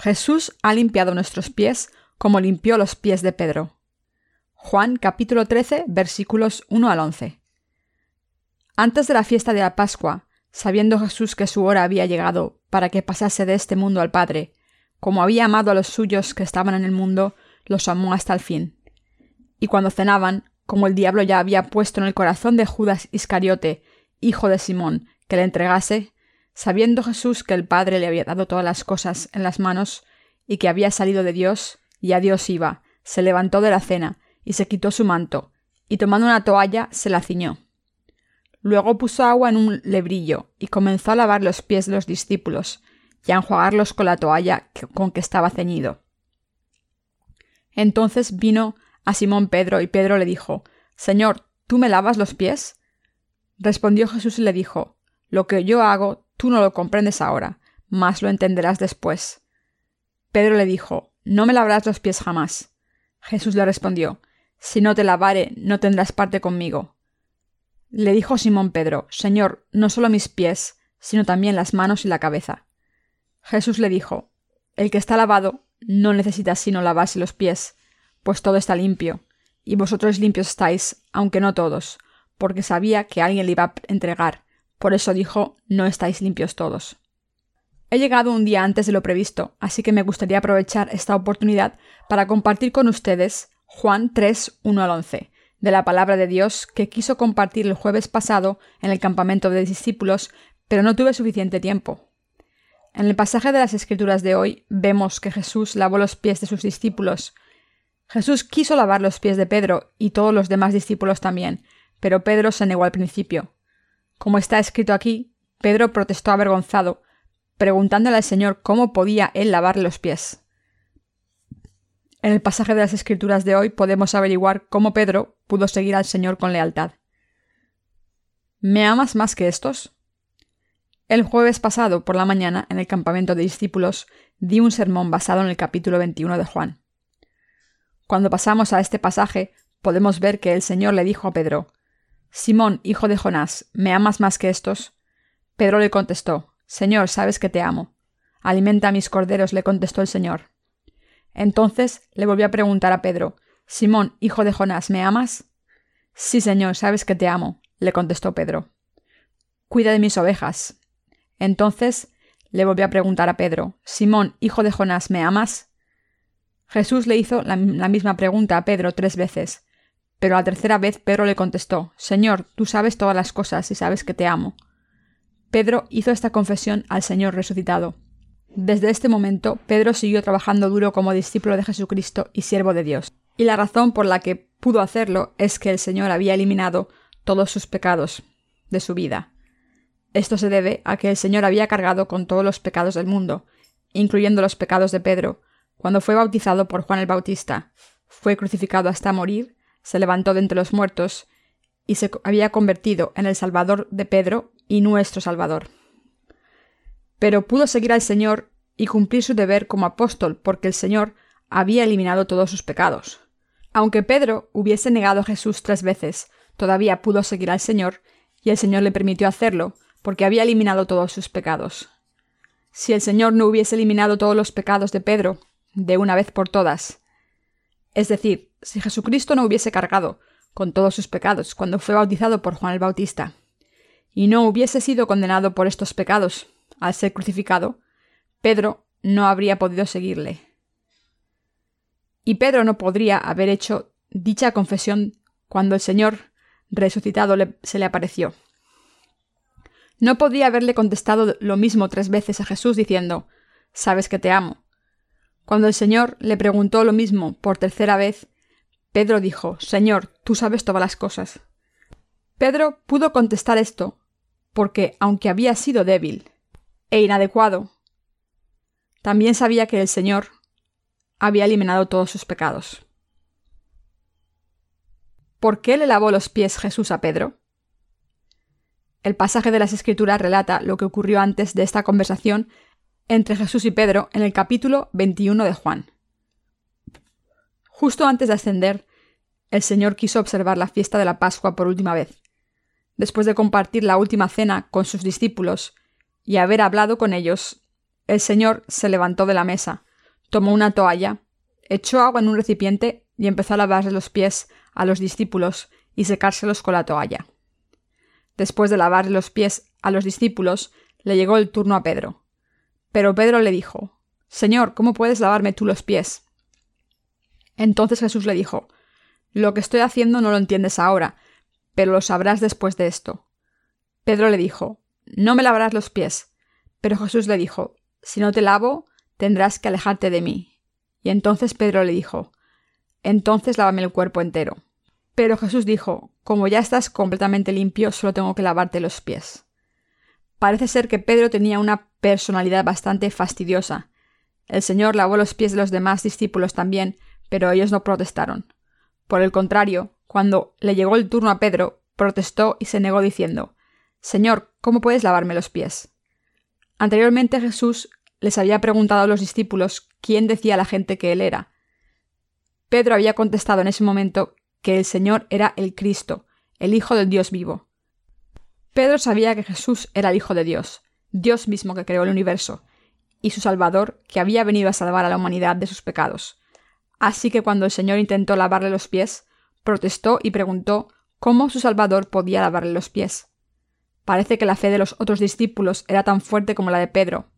Jesús ha limpiado nuestros pies como limpió los pies de Pedro. Juan capítulo 13 versículos 1 al 11. Antes de la fiesta de la Pascua, sabiendo Jesús que su hora había llegado para que pasase de este mundo al Padre, como había amado a los suyos que estaban en el mundo, los amó hasta el fin. Y cuando cenaban, como el diablo ya había puesto en el corazón de Judas Iscariote, hijo de Simón, que le entregase, sabiendo Jesús que el Padre le había dado todas las cosas en las manos, y que había salido de Dios, y a Dios iba, se levantó de la cena, y se quitó su manto, y tomando una toalla se la ciñó. Luego puso agua en un lebrillo, y comenzó a lavar los pies de los discípulos, y a enjuagarlos con la toalla con que estaba ceñido. Entonces vino a Simón Pedro, y Pedro le dijo Señor, ¿tú me lavas los pies? Respondió Jesús y le dijo Lo que yo hago, tú no lo comprendes ahora, mas lo entenderás después. Pedro le dijo No me lavarás los pies jamás. Jesús le respondió si no te lavare, no tendrás parte conmigo. Le dijo Simón Pedro, Señor, no solo mis pies, sino también las manos y la cabeza. Jesús le dijo, El que está lavado no necesita sino lavarse los pies, pues todo está limpio, y vosotros limpios estáis, aunque no todos, porque sabía que alguien le iba a entregar, por eso dijo, No estáis limpios todos. He llegado un día antes de lo previsto, así que me gustaría aprovechar esta oportunidad para compartir con ustedes Juan 3, 1 al 11, de la palabra de Dios que quiso compartir el jueves pasado en el campamento de discípulos, pero no tuve suficiente tiempo. En el pasaje de las Escrituras de hoy vemos que Jesús lavó los pies de sus discípulos. Jesús quiso lavar los pies de Pedro y todos los demás discípulos también, pero Pedro se negó al principio. Como está escrito aquí, Pedro protestó avergonzado, preguntándole al Señor cómo podía él lavarle los pies. En el pasaje de las Escrituras de hoy podemos averiguar cómo Pedro pudo seguir al Señor con lealtad. ¿Me amas más que estos? El jueves pasado por la mañana, en el campamento de discípulos, di un sermón basado en el capítulo 21 de Juan. Cuando pasamos a este pasaje, podemos ver que el Señor le dijo a Pedro, Simón, hijo de Jonás, ¿me amas más que estos? Pedro le contestó, Señor, sabes que te amo. Alimenta a mis corderos, le contestó el Señor. Entonces le volvió a preguntar a Pedro, Simón, hijo de Jonás, ¿me amas? Sí, Señor, sabes que te amo, le contestó Pedro. Cuida de mis ovejas. Entonces le volvió a preguntar a Pedro, Simón, hijo de Jonás, ¿me amas? Jesús le hizo la, la, misma pregunta a Pedro tres veces, pero la tercera vez Pedro le contestó, Señor, tú sabes todas las cosas y sabes que te amo. Pedro hizo esta confesión al Señor resucitado. Desde este momento, Pedro siguió trabajando duro como discípulo de Jesucristo y siervo de Dios. Y la razón por la que pudo hacerlo es que el Señor había eliminado todos sus pecados de su vida. Esto se debe a que el Señor había cargado con todos los pecados del mundo, incluyendo los pecados de Pedro, cuando fue bautizado por Juan el Bautista. Fue crucificado hasta morir, se levantó de entre los muertos y se había convertido en el Salvador de Pedro y nuestro Salvador pero pudo seguir al Señor y cumplir su deber como apóstol porque el Señor había eliminado todos sus pecados. Aunque Pedro hubiese negado a Jesús tres veces, todavía pudo seguir al Señor y el Señor le permitió hacerlo porque había eliminado todos sus pecados. Si el Señor no hubiese eliminado todos los pecados de Pedro, de una vez por todas, es decir, si Jesucristo no hubiese cargado con todos sus pecados cuando fue bautizado por Juan el Bautista, y no hubiese sido condenado por estos pecados al ser crucificado, Pedro no habría podido seguirle. Y Pedro no podría haber hecho dicha confesión cuando el Señor resucitado se le apareció. No podría haberle contestado lo mismo tres veces a Jesús diciendo, Sabes que te amo. Cuando el Señor le preguntó lo mismo por tercera vez, Pedro dijo, Señor, tú sabes todas las cosas. Pedro pudo contestar esto porque, aunque había sido débil, e inadecuado. También sabía que el Señor había eliminado todos sus pecados. ¿Por qué le lavó los pies Jesús a Pedro? El pasaje de las Escrituras relata lo que ocurrió antes de esta conversación entre Jesús y Pedro en el capítulo 21 de Juan. Justo antes de ascender, el Señor quiso observar la fiesta de la Pascua por última vez. Después de compartir la última cena con sus discípulos y haber hablado con ellos, el Señor se levantó de la mesa, Tomó una toalla, echó agua en un recipiente y empezó a lavarse los pies a los discípulos y secárselos con la toalla. Después de lavarle los pies a los discípulos, le llegó el turno a Pedro. Pero Pedro le dijo, Señor, ¿cómo puedes lavarme tú los pies? Entonces Jesús le dijo, Lo que estoy haciendo no lo entiendes ahora, pero lo sabrás después de esto. Pedro le dijo, No me lavarás los pies. Pero Jesús le dijo, Si no te lavo, tendrás que alejarte de mí. Y entonces Pedro le dijo, Entonces lávame el cuerpo entero. Pero Jesús dijo, Como ya estás completamente limpio, solo tengo que lavarte los pies. Parece ser que Pedro tenía una personalidad bastante fastidiosa. El Señor lavó los pies de los demás discípulos también, pero ellos no protestaron. Por el contrario, cuando le llegó el turno a Pedro, protestó y se negó diciendo Señor, ¿cómo puedes lavarme los pies? Anteriormente Jesús les había preguntado a los discípulos quién decía la gente que él era. Pedro había contestado en ese momento que el Señor era el Cristo, el Hijo del Dios vivo. Pedro sabía que Jesús era el Hijo de Dios, Dios mismo que creó el universo, y su Salvador que había venido a salvar a la humanidad de sus pecados. Así que cuando el Señor intentó lavarle los pies, protestó y preguntó cómo su Salvador podía lavarle los pies. Parece que la fe de los otros discípulos era tan fuerte como la de Pedro.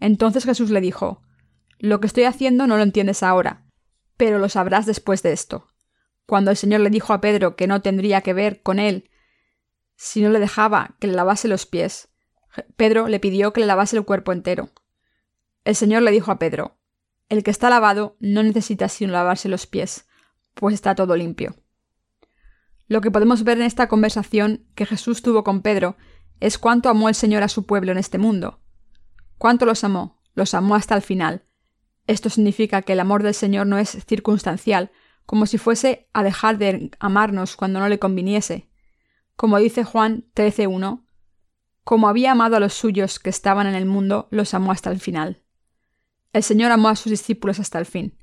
Entonces Jesús le dijo Lo que estoy haciendo no lo entiendes ahora, pero lo sabrás después de esto. Cuando el Señor le dijo a Pedro que no tendría que ver con él si no le dejaba que le lavase los pies, Pedro le pidió que le lavase el cuerpo entero. El Señor le dijo a Pedro el que está lavado no necesita sino lavarse los pies, pues está todo limpio. Lo que podemos ver en esta conversación que Jesús tuvo con Pedro es cuánto amó el Señor a su pueblo en este mundo. ¿Cuánto los amó? Los amó hasta el final. Esto significa que el amor del Señor no es circunstancial, como si fuese a dejar de amarnos cuando no le conviniese. Como dice Juan 13.1, como había amado a los suyos que estaban en el mundo, los amó hasta el final. El Señor amó a sus discípulos hasta el fin.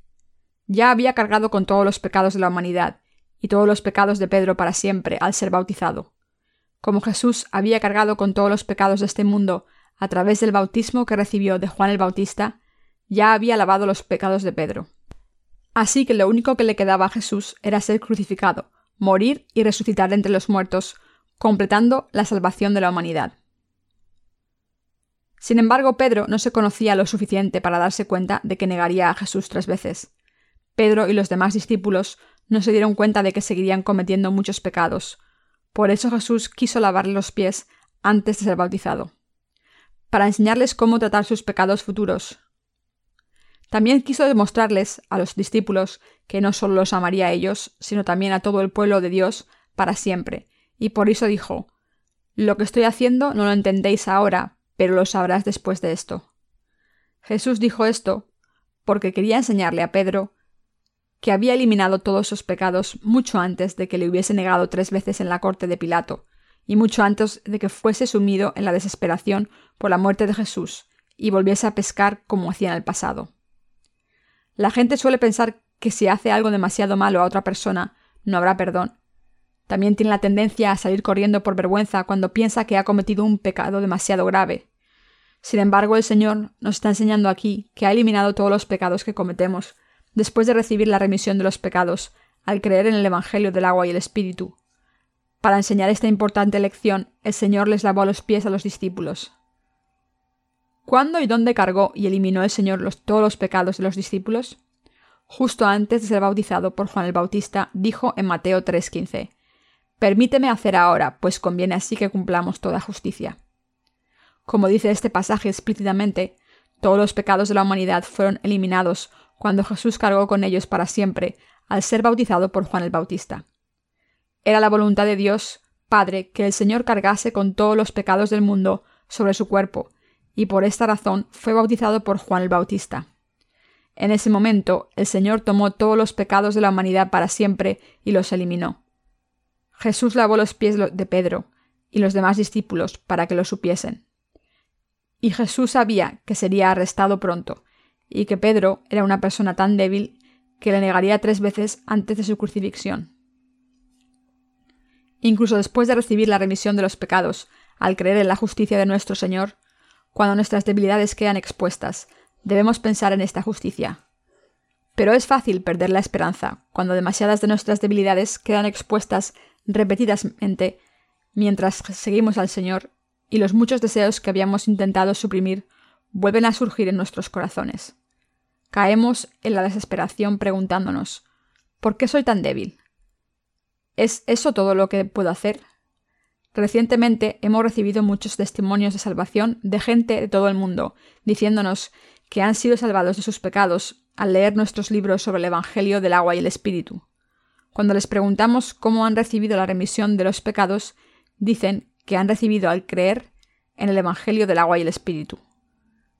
Ya había cargado con todos los pecados de la humanidad, y todos los pecados de Pedro para siempre al ser bautizado. Como Jesús había cargado con todos los pecados de este mundo a través del bautismo que recibió de Juan el Bautista, ya había lavado los pecados de Pedro. Así que lo único que le quedaba a Jesús era ser crucificado, morir y resucitar entre los muertos, completando la salvación de la humanidad. Sin embargo, Pedro no se conocía lo suficiente para darse cuenta de que negaría a Jesús tres veces. Pedro y los demás discípulos no se dieron cuenta de que seguirían cometiendo muchos pecados. Por eso Jesús quiso lavarle los pies antes de ser bautizado, para enseñarles cómo tratar sus pecados futuros. También quiso demostrarles a los discípulos que no solo los amaría a ellos, sino también a todo el pueblo de Dios para siempre, y por eso dijo Lo que estoy haciendo no lo entendéis ahora, pero lo sabrás después de esto. Jesús dijo esto porque quería enseñarle a Pedro que había eliminado todos sus pecados mucho antes de que le hubiese negado tres veces en la corte de Pilato, y mucho antes de que fuese sumido en la desesperación por la muerte de Jesús y volviese a pescar como hacía en el pasado. La gente suele pensar que si hace algo demasiado malo a otra persona, no habrá perdón, también tiene la tendencia a salir corriendo por vergüenza cuando piensa que ha cometido un pecado demasiado grave. Sin embargo, el Señor nos está enseñando aquí que ha eliminado todos los pecados que cometemos, después de recibir la remisión de los pecados, al creer en el Evangelio del agua y el Espíritu. Para enseñar esta importante lección, el Señor les lavó los pies a los discípulos. ¿Cuándo y dónde cargó y eliminó el Señor todos los pecados de los discípulos? Justo antes de ser bautizado por Juan el Bautista, dijo en Mateo 3:15, Permíteme hacer ahora, pues conviene así que cumplamos toda justicia. Como dice este pasaje explícitamente, todos los pecados de la humanidad fueron eliminados cuando Jesús cargó con ellos para siempre al ser bautizado por Juan el Bautista. Era la voluntad de Dios, Padre, que el Señor cargase con todos los pecados del mundo sobre su cuerpo, y por esta razón fue bautizado por Juan el Bautista. En ese momento, el Señor tomó todos los pecados de la humanidad para siempre y los eliminó. Jesús lavó los pies de Pedro y los demás discípulos para que lo supiesen. Y Jesús sabía que sería arrestado pronto, y que Pedro era una persona tan débil que le negaría tres veces antes de su crucifixión. Incluso después de recibir la remisión de los pecados, al creer en la justicia de nuestro Señor, cuando nuestras debilidades quedan expuestas, debemos pensar en esta justicia. Pero es fácil perder la esperanza cuando demasiadas de nuestras debilidades quedan expuestas repetidamente mientras seguimos al Señor y los muchos deseos que habíamos intentado suprimir vuelven a surgir en nuestros corazones. Caemos en la desesperación preguntándonos ¿Por qué soy tan débil? ¿Es eso todo lo que puedo hacer? Recientemente hemos recibido muchos testimonios de salvación de gente de todo el mundo, diciéndonos que han sido salvados de sus pecados al leer nuestros libros sobre el Evangelio del agua y el Espíritu. Cuando les preguntamos cómo han recibido la remisión de los pecados, dicen que han recibido al creer en el Evangelio del agua y el Espíritu.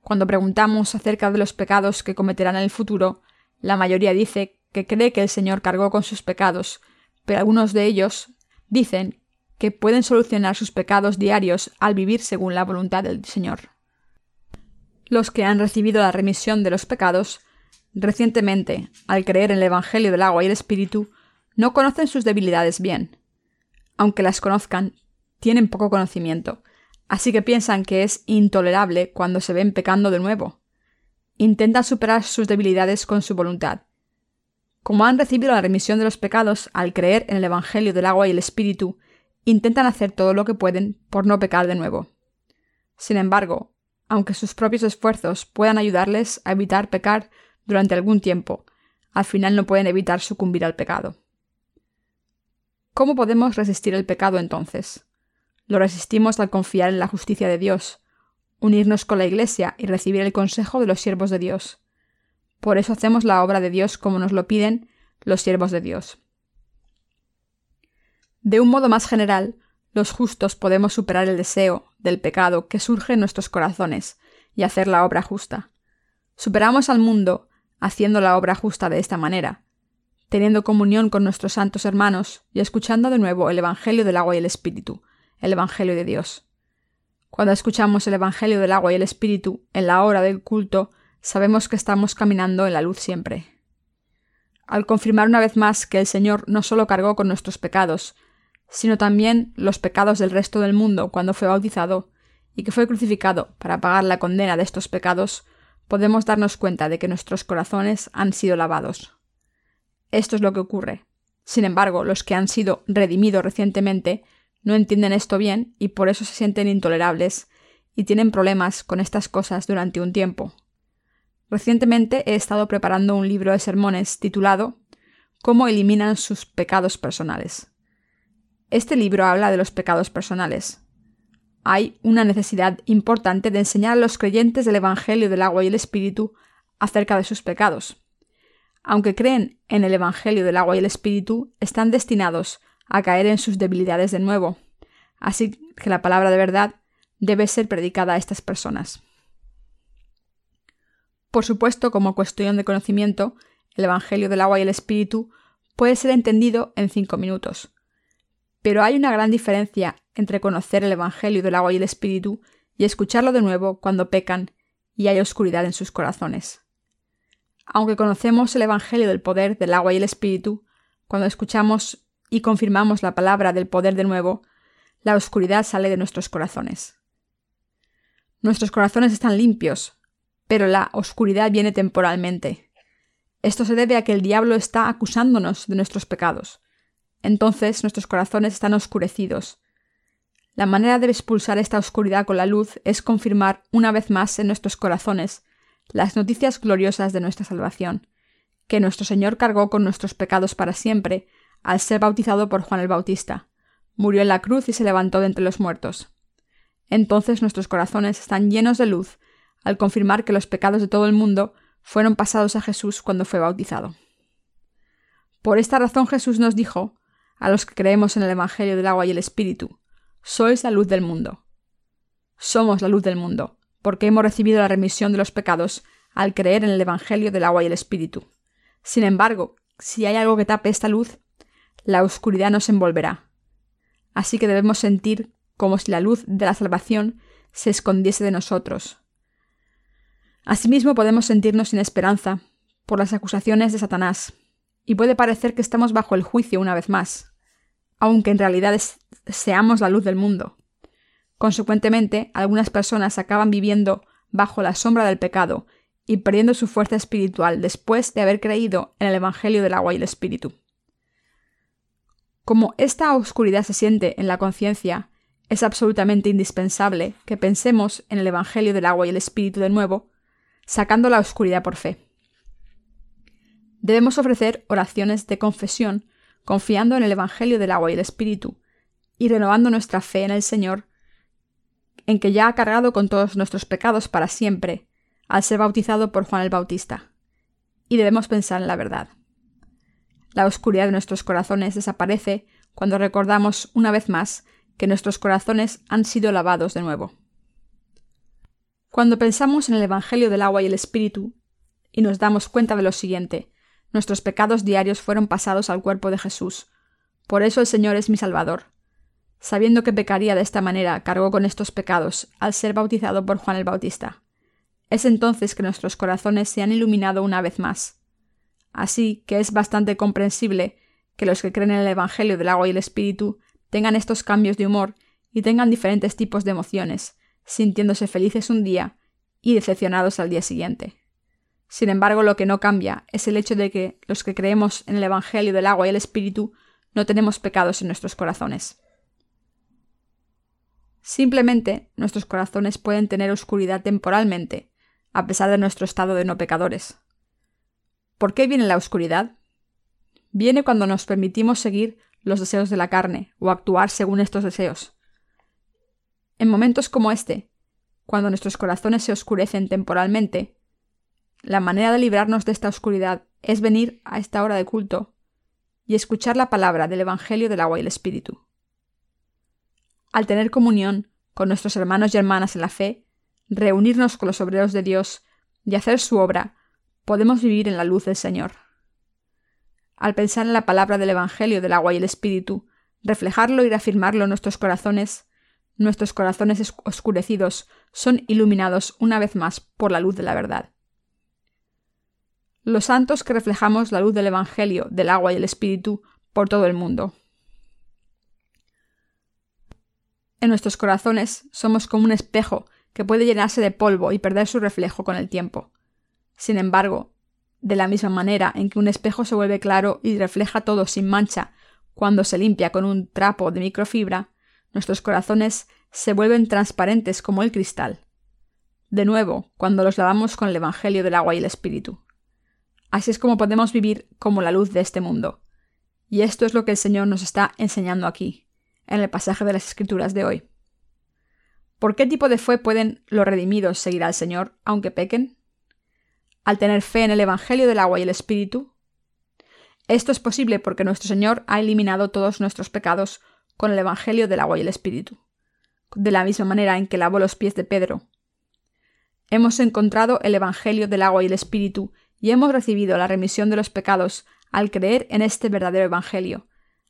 Cuando preguntamos acerca de los pecados que cometerán en el futuro, la mayoría dice que cree que el Señor cargó con sus pecados, pero algunos de ellos dicen que pueden solucionar sus pecados diarios al vivir según la voluntad del Señor. Los que han recibido la remisión de los pecados recientemente, al creer en el Evangelio del agua y el Espíritu, no conocen sus debilidades bien. Aunque las conozcan, tienen poco conocimiento, así que piensan que es intolerable cuando se ven pecando de nuevo. Intentan superar sus debilidades con su voluntad. Como han recibido la remisión de los pecados al creer en el Evangelio del agua y el Espíritu, intentan hacer todo lo que pueden por no pecar de nuevo. Sin embargo, aunque sus propios esfuerzos puedan ayudarles a evitar pecar durante algún tiempo, al final no pueden evitar sucumbir al pecado. ¿Cómo podemos resistir el pecado entonces? Lo resistimos al confiar en la justicia de Dios, unirnos con la Iglesia y recibir el consejo de los siervos de Dios. Por eso hacemos la obra de Dios como nos lo piden los siervos de Dios. De un modo más general, los justos podemos superar el deseo del pecado que surge en nuestros corazones y hacer la obra justa. Superamos al mundo haciendo la obra justa de esta manera, teniendo comunión con nuestros santos hermanos y escuchando de nuevo el Evangelio del agua y el Espíritu, el Evangelio de Dios. Cuando escuchamos el Evangelio del agua y el Espíritu en la hora del culto, sabemos que estamos caminando en la luz siempre. Al confirmar una vez más que el Señor no solo cargó con nuestros pecados, sino también los pecados del resto del mundo cuando fue bautizado, y que fue crucificado para pagar la condena de estos pecados, podemos darnos cuenta de que nuestros corazones han sido lavados. Esto es lo que ocurre. Sin embargo, los que han sido redimidos recientemente no entienden esto bien y por eso se sienten intolerables y tienen problemas con estas cosas durante un tiempo. Recientemente he estado preparando un libro de sermones titulado Cómo eliminan sus pecados personales. Este libro habla de los pecados personales, hay una necesidad importante de enseñar a los creyentes del Evangelio del agua y el Espíritu acerca de sus pecados. Aunque creen en el Evangelio del agua y el Espíritu, están destinados a caer en sus debilidades de nuevo. Así que la palabra de verdad debe ser predicada a estas personas. Por supuesto, como cuestión de conocimiento, el Evangelio del agua y el Espíritu puede ser entendido en cinco minutos. Pero hay una gran diferencia entre conocer el Evangelio del agua y el Espíritu y escucharlo de nuevo cuando pecan y hay oscuridad en sus corazones. Aunque conocemos el Evangelio del poder del agua y el Espíritu, cuando escuchamos y confirmamos la palabra del poder de nuevo, la oscuridad sale de nuestros corazones. Nuestros corazones están limpios, pero la oscuridad viene temporalmente. Esto se debe a que el diablo está acusándonos de nuestros pecados. Entonces nuestros corazones están oscurecidos, la manera de expulsar esta oscuridad con la luz es confirmar una vez más en nuestros corazones las noticias gloriosas de nuestra salvación, que nuestro Señor cargó con nuestros pecados para siempre al ser bautizado por Juan el Bautista, murió en la cruz y se levantó de entre los muertos. Entonces nuestros corazones están llenos de luz al confirmar que los pecados de todo el mundo fueron pasados a Jesús cuando fue bautizado. Por esta razón Jesús nos dijo, a los que creemos en el Evangelio del agua y el Espíritu, sois la luz del mundo. Somos la luz del mundo, porque hemos recibido la remisión de los pecados al creer en el Evangelio del agua y el Espíritu. Sin embargo, si hay algo que tape esta luz, la oscuridad nos envolverá. Así que debemos sentir como si la luz de la salvación se escondiese de nosotros. Asimismo podemos sentirnos sin esperanza por las acusaciones de Satanás, y puede parecer que estamos bajo el juicio una vez más aunque en realidad seamos la luz del mundo. Consecuentemente, algunas personas acaban viviendo bajo la sombra del pecado y perdiendo su fuerza espiritual después de haber creído en el Evangelio del agua y el Espíritu. Como esta oscuridad se siente en la conciencia, es absolutamente indispensable que pensemos en el Evangelio del agua y el Espíritu de nuevo, sacando la oscuridad por fe. Debemos ofrecer oraciones de confesión confiando en el Evangelio del agua y el Espíritu, y renovando nuestra fe en el Señor, en que ya ha cargado con todos nuestros pecados para siempre, al ser bautizado por Juan el Bautista. Y debemos pensar en la verdad. La oscuridad de nuestros corazones desaparece cuando recordamos una vez más que nuestros corazones han sido lavados de nuevo. Cuando pensamos en el Evangelio del agua y el Espíritu, y nos damos cuenta de lo siguiente, nuestros pecados diarios fueron pasados al cuerpo de Jesús. Por eso el Señor es mi Salvador. Sabiendo que pecaría de esta manera, cargó con estos pecados al ser bautizado por Juan el Bautista. Es entonces que nuestros corazones se han iluminado una vez más. Así que es bastante comprensible que los que creen en el Evangelio del agua y el Espíritu tengan estos cambios de humor y tengan diferentes tipos de emociones, sintiéndose felices un día y decepcionados al día siguiente. Sin embargo, lo que no cambia es el hecho de que los que creemos en el Evangelio del agua y el Espíritu no tenemos pecados en nuestros corazones. Simplemente nuestros corazones pueden tener oscuridad temporalmente, a pesar de nuestro estado de no pecadores. ¿Por qué viene la oscuridad? Viene cuando nos permitimos seguir los deseos de la carne o actuar según estos deseos. En momentos como este, cuando nuestros corazones se oscurecen temporalmente, la manera de librarnos de esta oscuridad es venir a esta hora de culto y escuchar la palabra del Evangelio del agua y el Espíritu. Al tener comunión con nuestros hermanos y hermanas en la fe, reunirnos con los obreros de Dios y hacer su obra, podemos vivir en la luz del Señor. Al pensar en la palabra del Evangelio del agua y el Espíritu, reflejarlo y reafirmarlo en nuestros corazones, nuestros corazones oscurecidos son iluminados una vez más por la luz de la verdad. Los santos que reflejamos la luz del Evangelio del agua y el Espíritu por todo el mundo. En nuestros corazones somos como un espejo que puede llenarse de polvo y perder su reflejo con el tiempo. Sin embargo, de la misma manera en que un espejo se vuelve claro y refleja todo sin mancha cuando se limpia con un trapo de microfibra, nuestros corazones se vuelven transparentes como el cristal. De nuevo, cuando los lavamos con el Evangelio del agua y el Espíritu. Así es como podemos vivir como la luz de este mundo. Y esto es lo que el Señor nos está enseñando aquí, en el pasaje de las Escrituras de hoy. ¿Por qué tipo de fe pueden los redimidos seguir al Señor aunque pequen? al tener fe en el Evangelio del agua y el Espíritu? Esto es posible porque nuestro Señor ha eliminado todos nuestros pecados con el Evangelio del agua y el Espíritu, de la misma manera en que lavó los pies de Pedro. Hemos encontrado el Evangelio del agua y el Espíritu y hemos recibido la remisión de los pecados al creer en este verdadero Evangelio.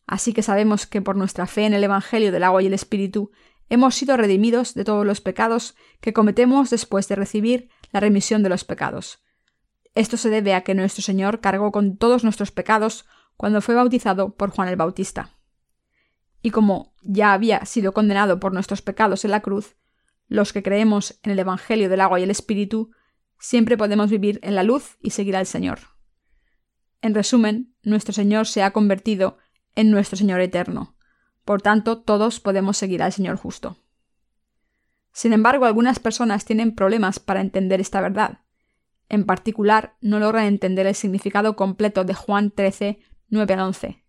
Así que sabemos que por nuestra fe en el Evangelio del agua y el Espíritu hemos sido redimidos de todos los pecados que cometemos después de recibir la remisión de los pecados. Esto se debe a que nuestro Señor cargó con todos nuestros pecados cuando fue bautizado por Juan el Bautista. Y como ya había sido condenado por nuestros pecados en la cruz, los que creemos en el Evangelio del agua y el Espíritu, siempre podemos vivir en la luz y seguir al Señor. En resumen, nuestro Señor se ha convertido en nuestro Señor eterno. Por tanto, todos podemos seguir al Señor justo. Sin embargo, algunas personas tienen problemas para entender esta verdad en particular, no logran entender el significado completo de Juan 13, 9 al 11.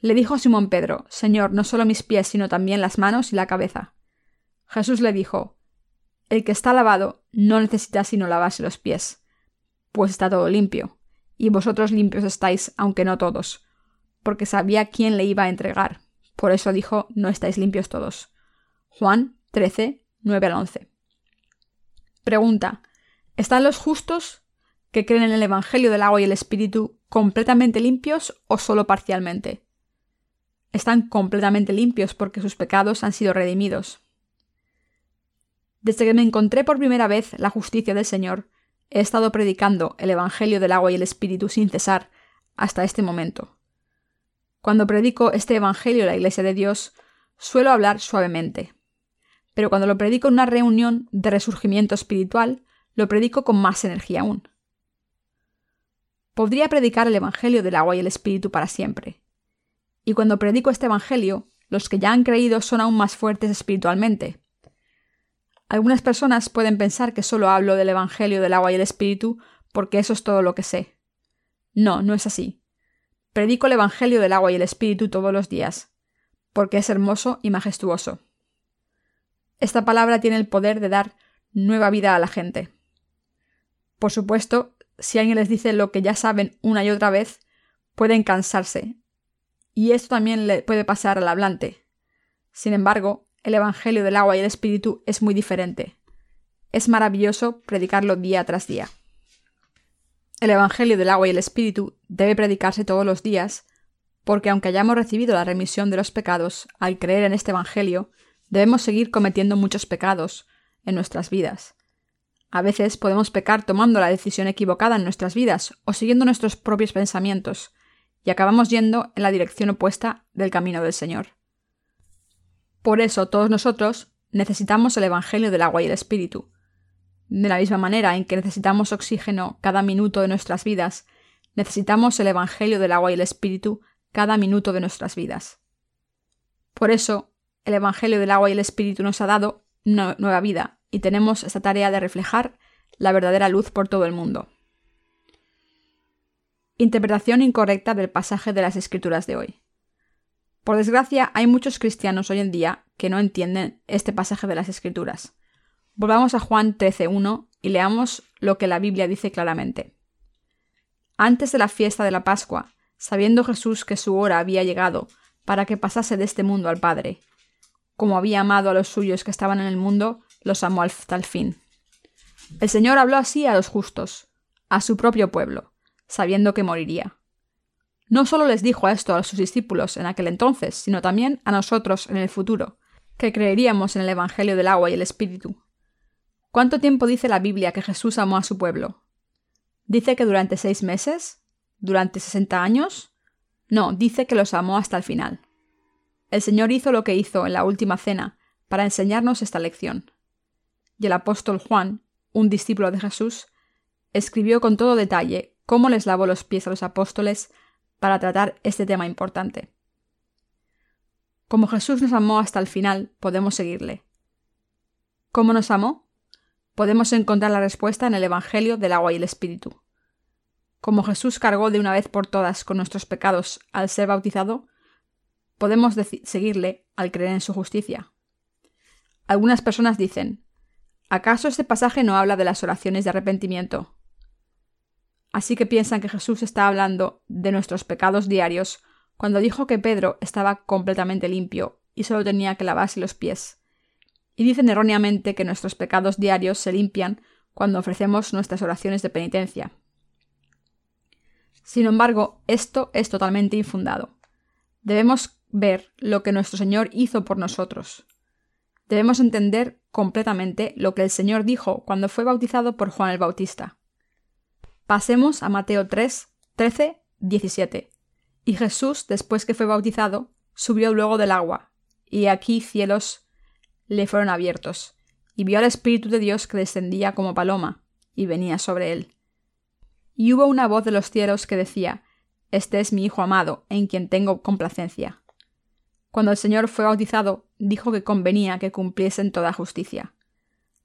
Le dijo a Simón Pedro, Señor, no solo mis pies, sino también las manos y la cabeza. Jesús le dijo, El que está lavado no necesita sino lavarse los pies, pues está todo limpio, y vosotros limpios estáis, aunque no todos, porque sabía quién le iba a entregar. Por eso dijo, no estáis limpios todos. Juan 13, 9 al 11. Pregunta, ¿Están los justos que creen en el Evangelio del agua y el Espíritu completamente limpios o solo parcialmente? Están completamente limpios porque sus pecados han sido redimidos. Desde que me encontré por primera vez la justicia del Señor, he estado predicando el Evangelio del agua y el Espíritu sin cesar hasta este momento. Cuando predico este Evangelio en la Iglesia de Dios, suelo hablar suavemente. Pero cuando lo predico en una reunión de resurgimiento espiritual, lo predico con más energía aún. Podría predicar el Evangelio del agua y el Espíritu para siempre. Y cuando predico este Evangelio, los que ya han creído son aún más fuertes espiritualmente. Algunas personas pueden pensar que solo hablo del Evangelio del agua y el Espíritu porque eso es todo lo que sé. No, no es así. Predico el Evangelio del agua y el Espíritu todos los días, porque es hermoso y majestuoso. Esta palabra tiene el poder de dar nueva vida a la gente. Por supuesto, si alguien les dice lo que ya saben una y otra vez, pueden cansarse. Y esto también le puede pasar al hablante. Sin embargo, el Evangelio del agua y el Espíritu es muy diferente. Es maravilloso predicarlo día tras día. El Evangelio del agua y el Espíritu debe predicarse todos los días, porque aunque hayamos recibido la remisión de los pecados al creer en este Evangelio, debemos seguir cometiendo muchos pecados en nuestras vidas. A veces podemos pecar tomando la decisión equivocada en nuestras vidas o siguiendo nuestros propios pensamientos, y acabamos yendo en la dirección opuesta del camino del Señor. Por eso todos nosotros necesitamos el Evangelio del agua y el Espíritu. De la misma manera en que necesitamos oxígeno cada minuto de nuestras vidas, necesitamos el Evangelio del agua y el Espíritu cada minuto de nuestras vidas. Por eso, el Evangelio del agua y el Espíritu nos ha dado nueva vida, y tenemos esta tarea de reflejar la verdadera luz por todo el mundo. Interpretación incorrecta del pasaje de las Escrituras de hoy. Por desgracia, hay muchos cristianos hoy en día que no entienden este pasaje de las Escrituras. Volvamos a Juan 13.1 y leamos lo que la Biblia dice claramente. Antes de la fiesta de la Pascua, sabiendo Jesús que su hora había llegado para que pasase de este mundo al Padre, como había amado a los suyos que estaban en el mundo, los amó hasta el fin. El Señor habló así a los justos, a su propio pueblo, sabiendo que moriría. No solo les dijo esto a sus discípulos en aquel entonces, sino también a nosotros en el futuro, que creeríamos en el Evangelio del agua y el Espíritu. ¿Cuánto tiempo dice la Biblia que Jesús amó a su pueblo? ¿Dice que durante seis meses? ¿Durante sesenta años? No, dice que los amó hasta el final. El Señor hizo lo que hizo en la última cena para enseñarnos esta lección y el apóstol Juan, un discípulo de Jesús, escribió con todo detalle cómo les lavó los pies a los apóstoles para tratar este tema importante. Como Jesús nos amó hasta el final, podemos seguirle. ¿Cómo nos amó? Podemos encontrar la respuesta en el Evangelio del agua y el Espíritu. Como Jesús cargó de una vez por todas con nuestros pecados al ser bautizado, podemos seguirle al creer en su justicia. Algunas personas dicen, ¿Acaso este pasaje no habla de las oraciones de arrepentimiento? Así que piensan que Jesús está hablando de nuestros pecados diarios cuando dijo que Pedro estaba completamente limpio y solo tenía que lavarse los pies. Y dicen erróneamente que nuestros pecados diarios se limpian cuando ofrecemos nuestras oraciones de penitencia. Sin embargo, esto es totalmente infundado. Debemos ver lo que nuestro Señor hizo por nosotros debemos entender completamente lo que el Señor dijo cuando fue bautizado por Juan el Bautista. Pasemos a Mateo 3, 13, 17. Y Jesús, después que fue bautizado, subió luego del agua, y aquí cielos le fueron abiertos, y vio al Espíritu de Dios que descendía como paloma, y venía sobre él. Y hubo una voz de los cielos que decía, Este es mi Hijo amado, en quien tengo complacencia. Cuando el Señor fue bautizado, dijo que convenía que cumpliesen toda justicia.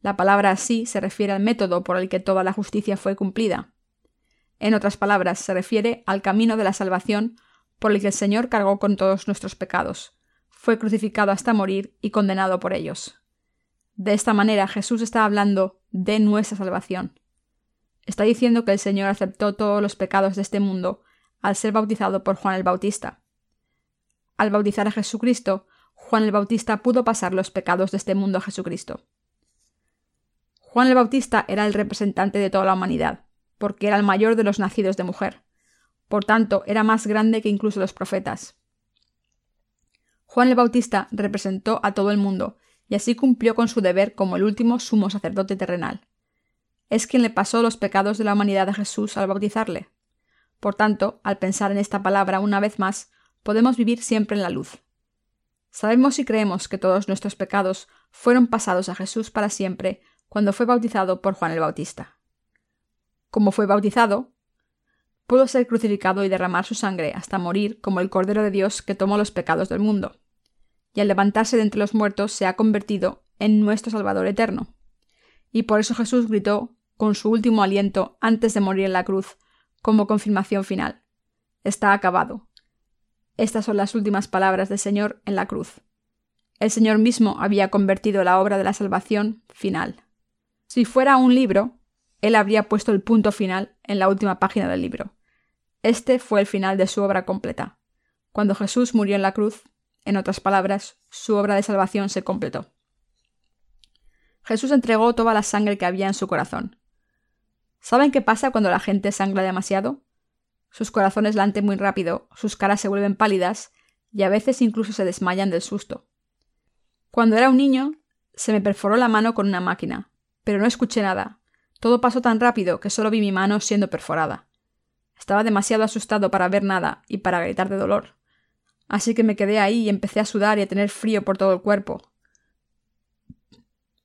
La palabra así se refiere al método por el que toda la justicia fue cumplida. En otras palabras, se refiere al camino de la salvación por el que el Señor cargó con todos nuestros pecados, fue crucificado hasta morir y condenado por ellos. De esta manera Jesús está hablando de nuestra salvación. Está diciendo que el Señor aceptó todos los pecados de este mundo al ser bautizado por Juan el Bautista. Al bautizar a Jesucristo, Juan el Bautista pudo pasar los pecados de este mundo a Jesucristo. Juan el Bautista era el representante de toda la humanidad, porque era el mayor de los nacidos de mujer. Por tanto, era más grande que incluso los profetas. Juan el Bautista representó a todo el mundo, y así cumplió con su deber como el último sumo sacerdote terrenal. Es quien le pasó los pecados de la humanidad a Jesús al bautizarle. Por tanto, al pensar en esta palabra una vez más, podemos vivir siempre en la luz. Sabemos y creemos que todos nuestros pecados fueron pasados a Jesús para siempre cuando fue bautizado por Juan el Bautista. Como fue bautizado, pudo ser crucificado y derramar su sangre hasta morir como el Cordero de Dios que tomó los pecados del mundo, y al levantarse de entre los muertos se ha convertido en nuestro Salvador eterno. Y por eso Jesús gritó con su último aliento antes de morir en la cruz, como confirmación final. Está acabado. Estas son las últimas palabras del Señor en la cruz. El Señor mismo había convertido la obra de la salvación final. Si fuera un libro, Él habría puesto el punto final en la última página del libro. Este fue el final de su obra completa. Cuando Jesús murió en la cruz, en otras palabras, su obra de salvación se completó. Jesús entregó toda la sangre que había en su corazón. ¿Saben qué pasa cuando la gente sangra demasiado? Sus corazones laten muy rápido, sus caras se vuelven pálidas y a veces incluso se desmayan del susto. Cuando era un niño, se me perforó la mano con una máquina, pero no escuché nada. Todo pasó tan rápido que solo vi mi mano siendo perforada. Estaba demasiado asustado para ver nada y para gritar de dolor. Así que me quedé ahí y empecé a sudar y a tener frío por todo el cuerpo.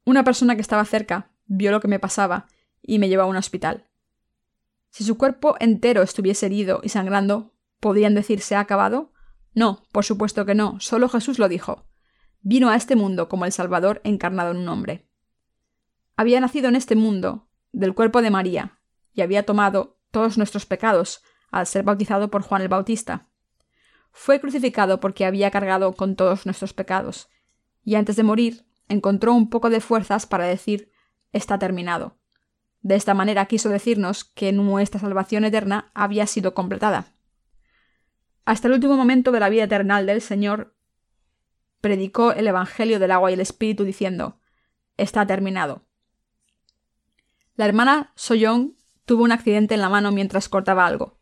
Una persona que estaba cerca vio lo que me pasaba y me llevó a un hospital. Si su cuerpo entero estuviese herido y sangrando, ¿podrían decir se ha acabado? No, por supuesto que no, solo Jesús lo dijo. Vino a este mundo como el Salvador encarnado en un hombre. Había nacido en este mundo, del cuerpo de María, y había tomado todos nuestros pecados al ser bautizado por Juan el Bautista. Fue crucificado porque había cargado con todos nuestros pecados, y antes de morir encontró un poco de fuerzas para decir está terminado. De esta manera quiso decirnos que nuestra salvación eterna había sido completada. Hasta el último momento de la vida eterna del Señor predicó el Evangelio del agua y el Espíritu diciendo está terminado. La hermana Soyong tuvo un accidente en la mano mientras cortaba algo.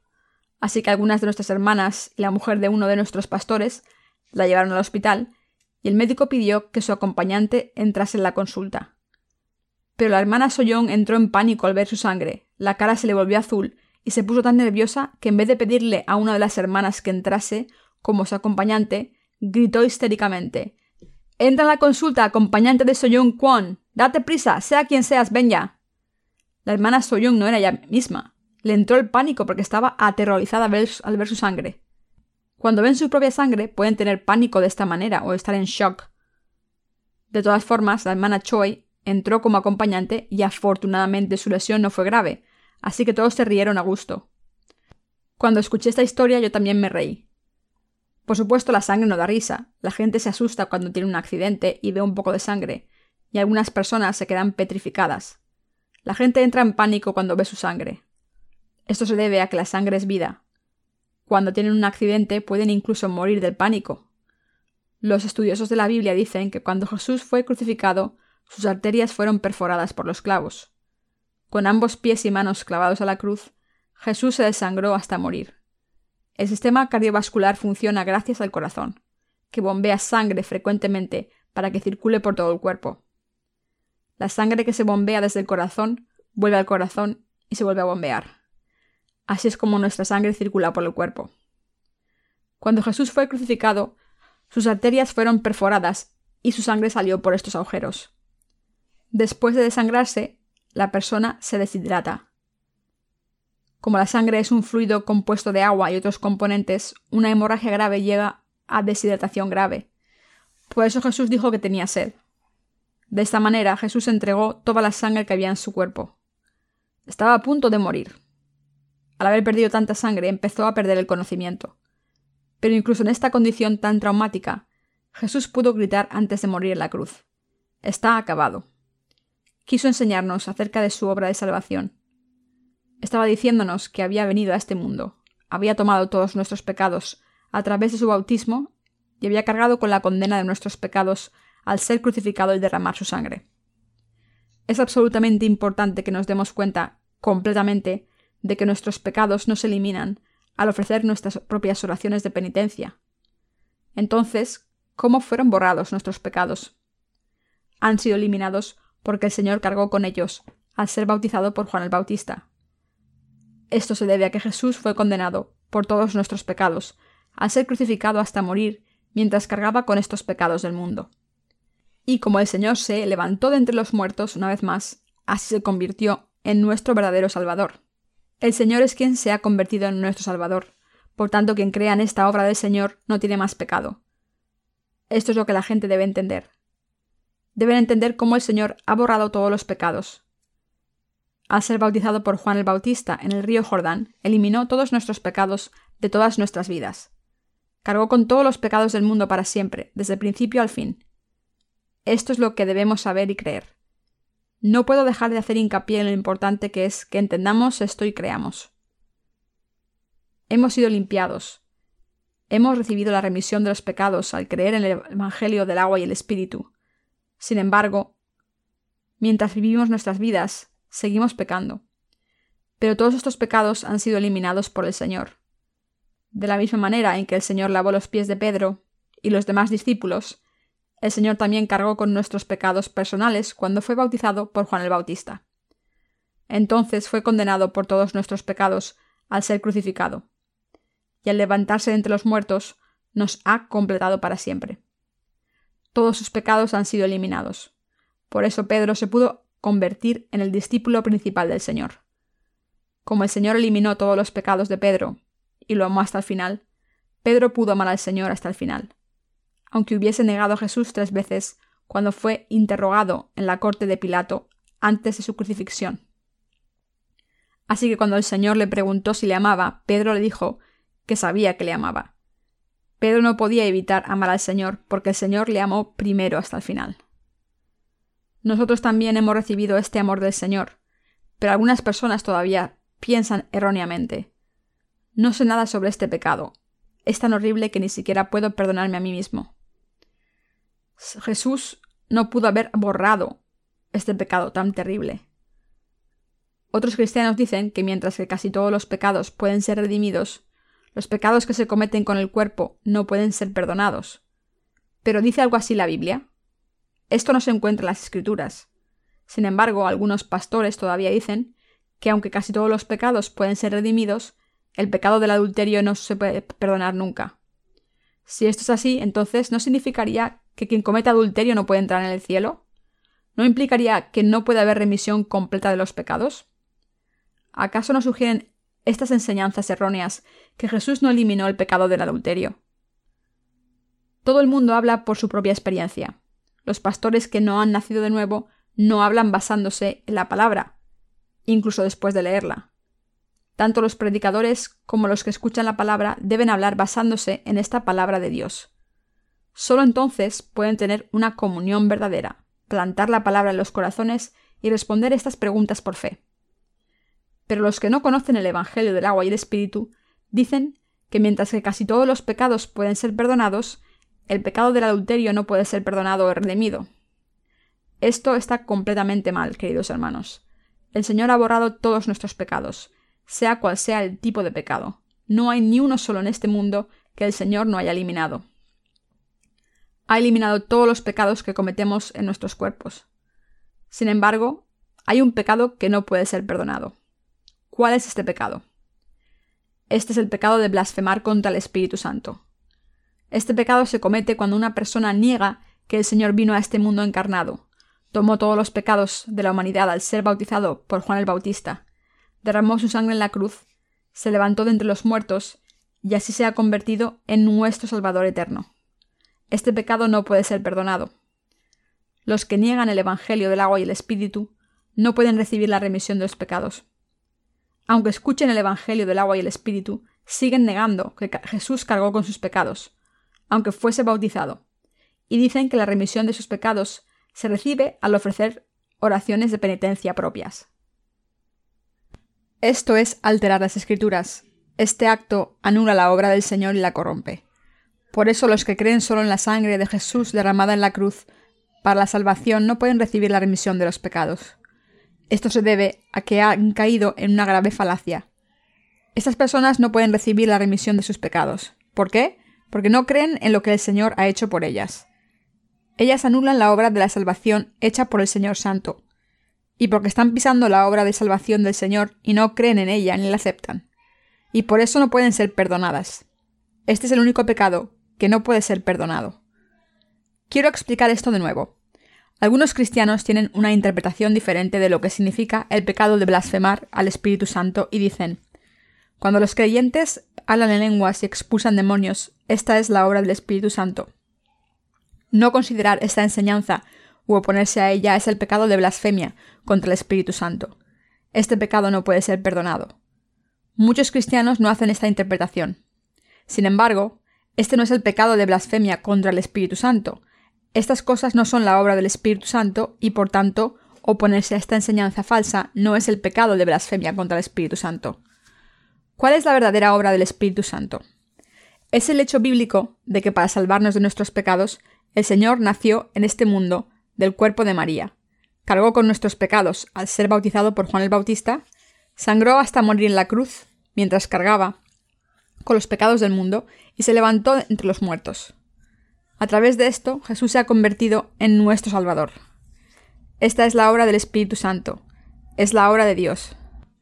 Así que algunas de nuestras hermanas y la mujer de uno de nuestros pastores la llevaron al hospital y el médico pidió que su acompañante entrase en la consulta. Pero la hermana Soyong entró en pánico al ver su sangre, la cara se le volvió azul y se puso tan nerviosa que en vez de pedirle a una de las hermanas que entrase como su acompañante, gritó histéricamente Entra en la consulta, acompañante de Soyong Kwon. Date prisa, sea quien seas, ven ya. La hermana Soyoung no era ella misma. Le entró el pánico porque estaba aterrorizada al ver su sangre. Cuando ven su propia sangre, pueden tener pánico de esta manera o estar en shock. De todas formas, la hermana Choi entró como acompañante y afortunadamente su lesión no fue grave, así que todos se rieron a gusto. Cuando escuché esta historia yo también me reí. Por supuesto la sangre no da risa, la gente se asusta cuando tiene un accidente y ve un poco de sangre, y algunas personas se quedan petrificadas. La gente entra en pánico cuando ve su sangre. Esto se debe a que la sangre es vida. Cuando tienen un accidente pueden incluso morir del pánico. Los estudiosos de la Biblia dicen que cuando Jesús fue crucificado, sus arterias fueron perforadas por los clavos. Con ambos pies y manos clavados a la cruz, Jesús se desangró hasta morir. El sistema cardiovascular funciona gracias al corazón, que bombea sangre frecuentemente para que circule por todo el cuerpo. La sangre que se bombea desde el corazón vuelve al corazón y se vuelve a bombear. Así es como nuestra sangre circula por el cuerpo. Cuando Jesús fue crucificado, sus arterias fueron perforadas y su sangre salió por estos agujeros. Después de desangrarse, la persona se deshidrata. Como la sangre es un fluido compuesto de agua y otros componentes, una hemorragia grave llega a deshidratación grave. Por eso Jesús dijo que tenía sed. De esta manera Jesús entregó toda la sangre que había en su cuerpo. Estaba a punto de morir. Al haber perdido tanta sangre empezó a perder el conocimiento. Pero incluso en esta condición tan traumática, Jesús pudo gritar antes de morir en la cruz. Está acabado. Quiso enseñarnos acerca de su obra de salvación. Estaba diciéndonos que había venido a este mundo, había tomado todos nuestros pecados a través de su bautismo y había cargado con la condena de nuestros pecados al ser crucificado y derramar su sangre. Es absolutamente importante que nos demos cuenta completamente de que nuestros pecados no se eliminan al ofrecer nuestras propias oraciones de penitencia. Entonces, ¿cómo fueron borrados nuestros pecados? Han sido eliminados porque el Señor cargó con ellos al ser bautizado por Juan el Bautista. Esto se debe a que Jesús fue condenado por todos nuestros pecados, al ser crucificado hasta morir mientras cargaba con estos pecados del mundo. Y como el Señor se levantó de entre los muertos una vez más, así se convirtió en nuestro verdadero Salvador. El Señor es quien se ha convertido en nuestro Salvador. Por tanto, quien crea en esta obra del Señor no tiene más pecado. Esto es lo que la gente debe entender. Deben entender cómo el Señor ha borrado todos los pecados. Al ser bautizado por Juan el Bautista en el río Jordán, eliminó todos nuestros pecados de todas nuestras vidas. Cargó con todos los pecados del mundo para siempre, desde el principio al fin. Esto es lo que debemos saber y creer. No puedo dejar de hacer hincapié en lo importante que es que entendamos esto y creamos. Hemos sido limpiados. Hemos recibido la remisión de los pecados al creer en el Evangelio del agua y el Espíritu. Sin embargo, mientras vivimos nuestras vidas, seguimos pecando. Pero todos estos pecados han sido eliminados por el Señor. De la misma manera en que el Señor lavó los pies de Pedro y los demás discípulos, el Señor también cargó con nuestros pecados personales cuando fue bautizado por Juan el Bautista. Entonces fue condenado por todos nuestros pecados al ser crucificado, y al levantarse de entre los muertos nos ha completado para siempre. Todos sus pecados han sido eliminados. Por eso Pedro se pudo convertir en el discípulo principal del Señor. Como el Señor eliminó todos los pecados de Pedro y lo amó hasta el final, Pedro pudo amar al Señor hasta el final aunque hubiese negado a Jesús tres veces cuando fue interrogado en la corte de Pilato antes de su crucifixión. Así que cuando el Señor le preguntó si le amaba, Pedro le dijo que sabía que le amaba. Pedro no podía evitar amar al Señor porque el Señor le amó primero hasta el final. Nosotros también hemos recibido este amor del Señor, pero algunas personas todavía piensan erróneamente. No sé nada sobre este pecado. Es tan horrible que ni siquiera puedo perdonarme a mí mismo. Jesús no pudo haber borrado este pecado tan terrible. Otros cristianos dicen que mientras que casi todos los pecados pueden ser redimidos, los pecados que se cometen con el cuerpo no pueden ser perdonados. Pero dice algo así la Biblia. Esto no se encuentra en las Escrituras. Sin embargo, algunos pastores todavía dicen que aunque casi todos los pecados pueden ser redimidos, el pecado del adulterio no se puede perdonar nunca. Si esto es así, entonces ¿no significaría que quien comete adulterio no puede entrar en el cielo? ¿No implicaría que no puede haber remisión completa de los pecados? ¿Acaso no sugieren estas enseñanzas erróneas que Jesús no eliminó el pecado del adulterio? Todo el mundo habla por su propia experiencia. Los pastores que no han nacido de nuevo no hablan basándose en la palabra, incluso después de leerla. Tanto los predicadores como los que escuchan la palabra deben hablar basándose en esta palabra de Dios. Solo entonces pueden tener una comunión verdadera, plantar la palabra en los corazones y responder estas preguntas por fe. Pero los que no conocen el Evangelio del agua y el Espíritu dicen que mientras que casi todos los pecados pueden ser perdonados, el pecado del adulterio no puede ser perdonado o redimido. Esto está completamente mal, queridos hermanos. El Señor ha borrado todos nuestros pecados, sea cual sea el tipo de pecado. No hay ni uno solo en este mundo que el Señor no haya eliminado ha eliminado todos los pecados que cometemos en nuestros cuerpos. Sin embargo, hay un pecado que no puede ser perdonado. ¿Cuál es este pecado? Este es el pecado de blasfemar contra el Espíritu Santo. Este pecado se comete cuando una persona niega que el Señor vino a este mundo encarnado, tomó todos los pecados de la humanidad al ser bautizado por Juan el Bautista, derramó su sangre en la cruz, se levantó de entre los muertos y así se ha convertido en nuestro Salvador eterno. Este pecado no puede ser perdonado. Los que niegan el Evangelio del agua y el Espíritu no pueden recibir la remisión de los pecados. Aunque escuchen el Evangelio del agua y el Espíritu, siguen negando que Jesús cargó con sus pecados, aunque fuese bautizado, y dicen que la remisión de sus pecados se recibe al ofrecer oraciones de penitencia propias. Esto es alterar las escrituras. Este acto anula la obra del Señor y la corrompe. Por eso los que creen solo en la sangre de Jesús derramada en la cruz para la salvación no pueden recibir la remisión de los pecados. Esto se debe a que han caído en una grave falacia. Estas personas no pueden recibir la remisión de sus pecados. ¿Por qué? Porque no creen en lo que el Señor ha hecho por ellas. Ellas anulan la obra de la salvación hecha por el Señor Santo, y porque están pisando la obra de salvación del Señor y no creen en ella ni la aceptan. Y por eso no pueden ser perdonadas. Este es el único pecado que no puede ser perdonado. Quiero explicar esto de nuevo. Algunos cristianos tienen una interpretación diferente de lo que significa el pecado de blasfemar al Espíritu Santo y dicen, cuando los creyentes hablan en lenguas y expulsan demonios, esta es la obra del Espíritu Santo. No considerar esta enseñanza u oponerse a ella es el pecado de blasfemia contra el Espíritu Santo. Este pecado no puede ser perdonado. Muchos cristianos no hacen esta interpretación. Sin embargo, este no es el pecado de blasfemia contra el Espíritu Santo, estas cosas no son la obra del Espíritu Santo y, por tanto, oponerse a esta enseñanza falsa no es el pecado de blasfemia contra el Espíritu Santo. ¿Cuál es la verdadera obra del Espíritu Santo? Es el hecho bíblico de que para salvarnos de nuestros pecados, el Señor nació en este mundo del cuerpo de María, cargó con nuestros pecados al ser bautizado por Juan el Bautista, sangró hasta morir en la cruz mientras cargaba con los pecados del mundo y se levantó entre los muertos. A través de esto, Jesús se ha convertido en nuestro Salvador. Esta es la obra del Espíritu Santo, es la obra de Dios.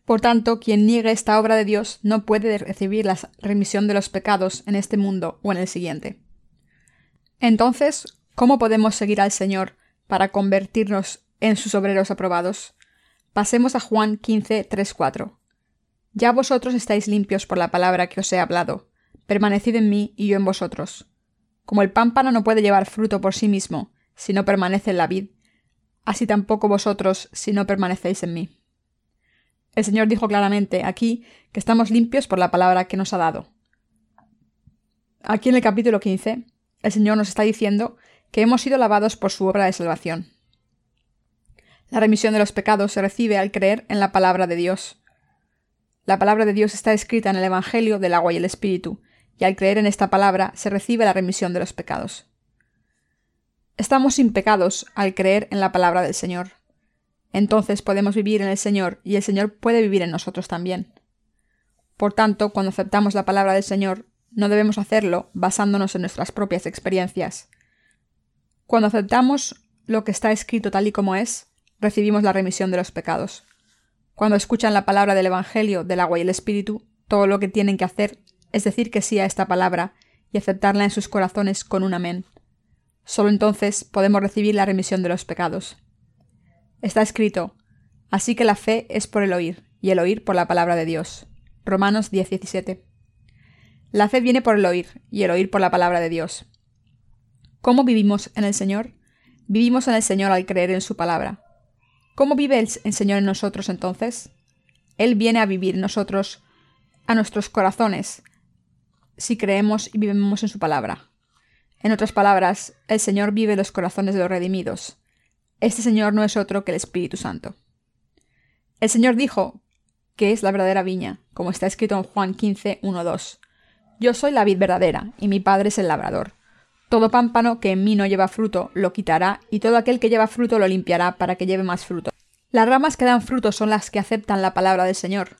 Por tanto, quien niegue esta obra de Dios no puede recibir la remisión de los pecados en este mundo o en el siguiente. Entonces, ¿cómo podemos seguir al Señor para convertirnos en sus obreros aprobados? Pasemos a Juan 15, 3, 4. Ya vosotros estáis limpios por la palabra que os he hablado. Permanecid en mí y yo en vosotros. Como el pámpano no puede llevar fruto por sí mismo si no permanece en la vid, así tampoco vosotros si no permanecéis en mí. El Señor dijo claramente aquí que estamos limpios por la palabra que nos ha dado. Aquí en el capítulo 15, el Señor nos está diciendo que hemos sido lavados por su obra de salvación. La remisión de los pecados se recibe al creer en la palabra de Dios. La palabra de Dios está escrita en el Evangelio del agua y el Espíritu, y al creer en esta palabra se recibe la remisión de los pecados. Estamos sin pecados al creer en la palabra del Señor. Entonces podemos vivir en el Señor y el Señor puede vivir en nosotros también. Por tanto, cuando aceptamos la palabra del Señor, no debemos hacerlo basándonos en nuestras propias experiencias. Cuando aceptamos lo que está escrito tal y como es, recibimos la remisión de los pecados. Cuando escuchan la palabra del Evangelio del agua y el Espíritu, todo lo que tienen que hacer es decir que sí a esta palabra y aceptarla en sus corazones con un amén. Solo entonces podemos recibir la remisión de los pecados. Está escrito, así que la fe es por el oír, y el oír por la palabra de Dios. Romanos 10:17. La fe viene por el oír, y el oír por la palabra de Dios. ¿Cómo vivimos en el Señor? Vivimos en el Señor al creer en su palabra. ¿Cómo vive el Señor en nosotros entonces? Él viene a vivir nosotros, a nuestros corazones, si creemos y vivimos en su palabra. En otras palabras, el Señor vive los corazones de los redimidos. Este Señor no es otro que el Espíritu Santo. El Señor dijo que es la verdadera viña, como está escrito en Juan 15, 1, 2. Yo soy la vid verdadera, y mi Padre es el labrador. Todo pámpano que en mí no lleva fruto lo quitará, y todo aquel que lleva fruto lo limpiará para que lleve más fruto. Las ramas que dan fruto son las que aceptan la palabra del Señor.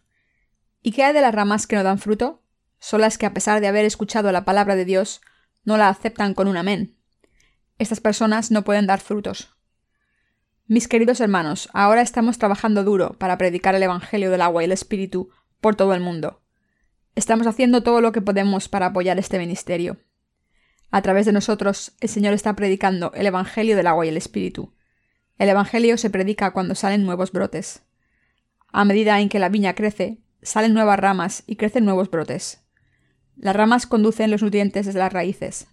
¿Y qué hay de las ramas que no dan fruto? son las que a pesar de haber escuchado la palabra de Dios, no la aceptan con un amén. Estas personas no pueden dar frutos. Mis queridos hermanos, ahora estamos trabajando duro para predicar el Evangelio del agua y el Espíritu por todo el mundo. Estamos haciendo todo lo que podemos para apoyar este ministerio. A través de nosotros, el Señor está predicando el Evangelio del agua y el Espíritu. El Evangelio se predica cuando salen nuevos brotes. A medida en que la viña crece, salen nuevas ramas y crecen nuevos brotes. Las ramas conducen los nutrientes desde las raíces.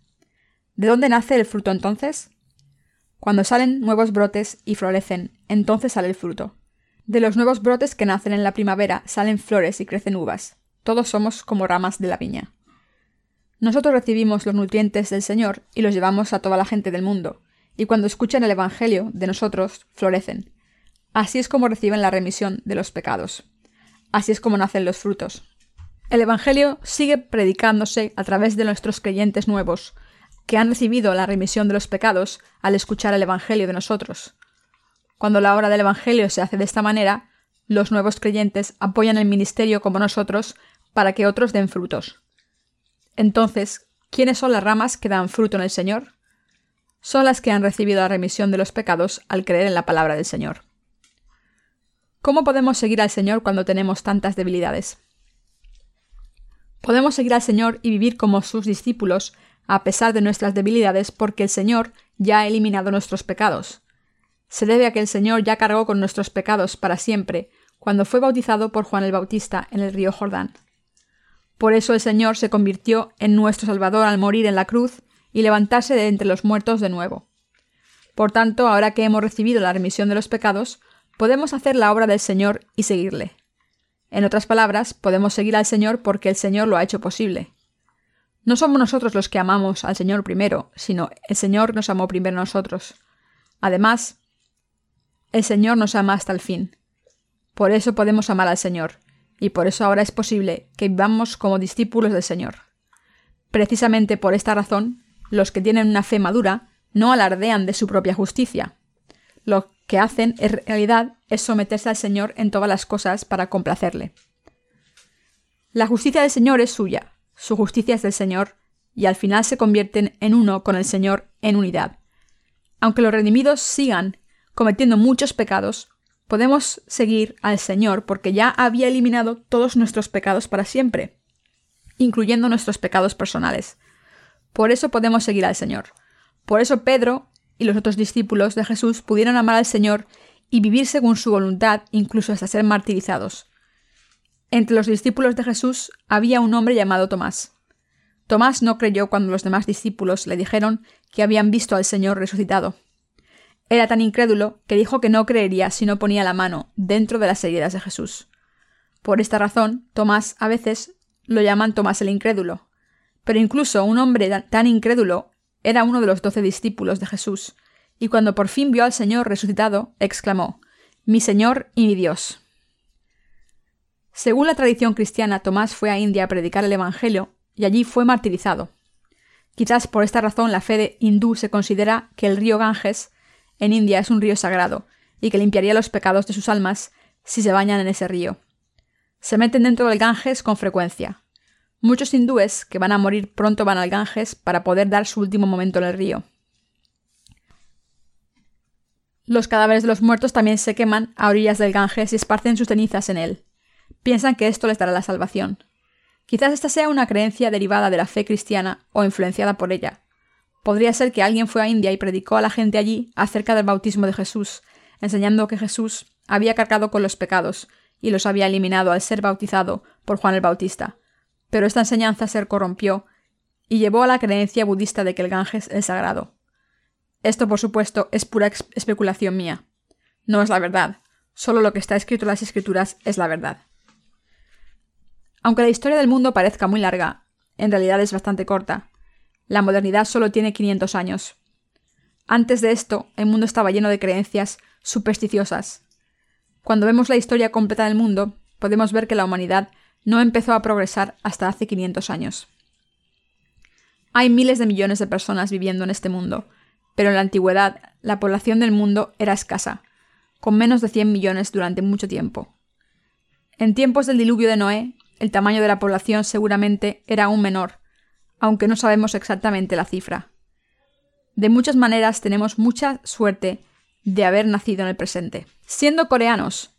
¿De dónde nace el fruto entonces? Cuando salen nuevos brotes y florecen, entonces sale el fruto. De los nuevos brotes que nacen en la primavera salen flores y crecen uvas. Todos somos como ramas de la viña. Nosotros recibimos los nutrientes del Señor y los llevamos a toda la gente del mundo, y cuando escuchan el Evangelio de nosotros, florecen. Así es como reciben la remisión de los pecados. Así es como nacen los frutos. El Evangelio sigue predicándose a través de nuestros creyentes nuevos, que han recibido la remisión de los pecados al escuchar el Evangelio de nosotros. Cuando la obra del Evangelio se hace de esta manera, los nuevos creyentes apoyan el ministerio como nosotros para que otros den frutos. Entonces, ¿quiénes son las ramas que dan fruto en el Señor? Son las que han recibido la remisión de los pecados al creer en la palabra del Señor. ¿Cómo podemos seguir al Señor cuando tenemos tantas debilidades? Podemos seguir al Señor y vivir como sus discípulos, a pesar de nuestras debilidades, porque el Señor ya ha eliminado nuestros pecados. se debe a que el Señor ya cargó con nuestros pecados para siempre cuando fue bautizado por Juan el Bautista en el río Jordán. Por eso el Señor se convirtió en nuestro Salvador al morir en la cruz y levantarse de entre los muertos de nuevo. Por tanto, ahora que hemos recibido la remisión de los pecados, podemos hacer la obra del Señor y seguirle. En otras palabras, podemos seguir al Señor porque el Señor lo ha hecho posible. No somos nosotros los que amamos al Señor primero, sino el Señor nos amó primero a nosotros. Además, el Señor nos ama hasta el fin. Por eso podemos amar al Señor, y por eso ahora es posible que vivamos como discípulos del Señor. Precisamente por esta razón, los que tienen una fe madura no alardean de su propia justicia. Lo que hacen en realidad es someterse al Señor en todas las cosas para complacerle. La justicia del Señor es suya, su justicia es del Señor, y al final se convierten en uno con el Señor en unidad. Aunque los redimidos sigan cometiendo muchos pecados, podemos seguir al Señor porque ya había eliminado todos nuestros pecados para siempre, incluyendo nuestros pecados personales. Por eso podemos seguir al Señor. Por eso Pedro y los otros discípulos de Jesús pudieron amar al Señor y vivir según su voluntad, incluso hasta ser martirizados. Entre los discípulos de Jesús había un hombre llamado Tomás. Tomás no creyó cuando los demás discípulos le dijeron que habían visto al Señor resucitado. Era tan incrédulo que dijo que no creería si no ponía la mano dentro de las heridas de Jesús. Por esta razón, Tomás a veces lo llaman Tomás el incrédulo. Pero incluso un hombre tan incrédulo era uno de los doce discípulos de Jesús, y cuando por fin vio al Señor resucitado, exclamó Mi Señor y mi Dios. Según la tradición cristiana, Tomás fue a India a predicar el Evangelio y allí fue martirizado. Quizás por esta razón la fe de hindú se considera que el río Ganges en India es un río sagrado y que limpiaría los pecados de sus almas si se bañan en ese río. Se meten dentro del Ganges con frecuencia, Muchos hindúes que van a morir pronto van al Ganges para poder dar su último momento en el río. Los cadáveres de los muertos también se queman a orillas del Ganges y esparcen sus cenizas en él. Piensan que esto les dará la salvación. Quizás esta sea una creencia derivada de la fe cristiana o influenciada por ella. Podría ser que alguien fue a India y predicó a la gente allí acerca del bautismo de Jesús, enseñando que Jesús había cargado con los pecados y los había eliminado al ser bautizado por Juan el Bautista pero esta enseñanza se corrompió y llevó a la creencia budista de que el Ganges es sagrado. Esto, por supuesto, es pura especulación mía. No es la verdad. Solo lo que está escrito en las escrituras es la verdad. Aunque la historia del mundo parezca muy larga, en realidad es bastante corta. La modernidad solo tiene 500 años. Antes de esto, el mundo estaba lleno de creencias supersticiosas. Cuando vemos la historia completa del mundo, podemos ver que la humanidad no empezó a progresar hasta hace 500 años. Hay miles de millones de personas viviendo en este mundo, pero en la antigüedad la población del mundo era escasa, con menos de 100 millones durante mucho tiempo. En tiempos del diluvio de Noé, el tamaño de la población seguramente era aún menor, aunque no sabemos exactamente la cifra. De muchas maneras tenemos mucha suerte de haber nacido en el presente. Siendo coreanos,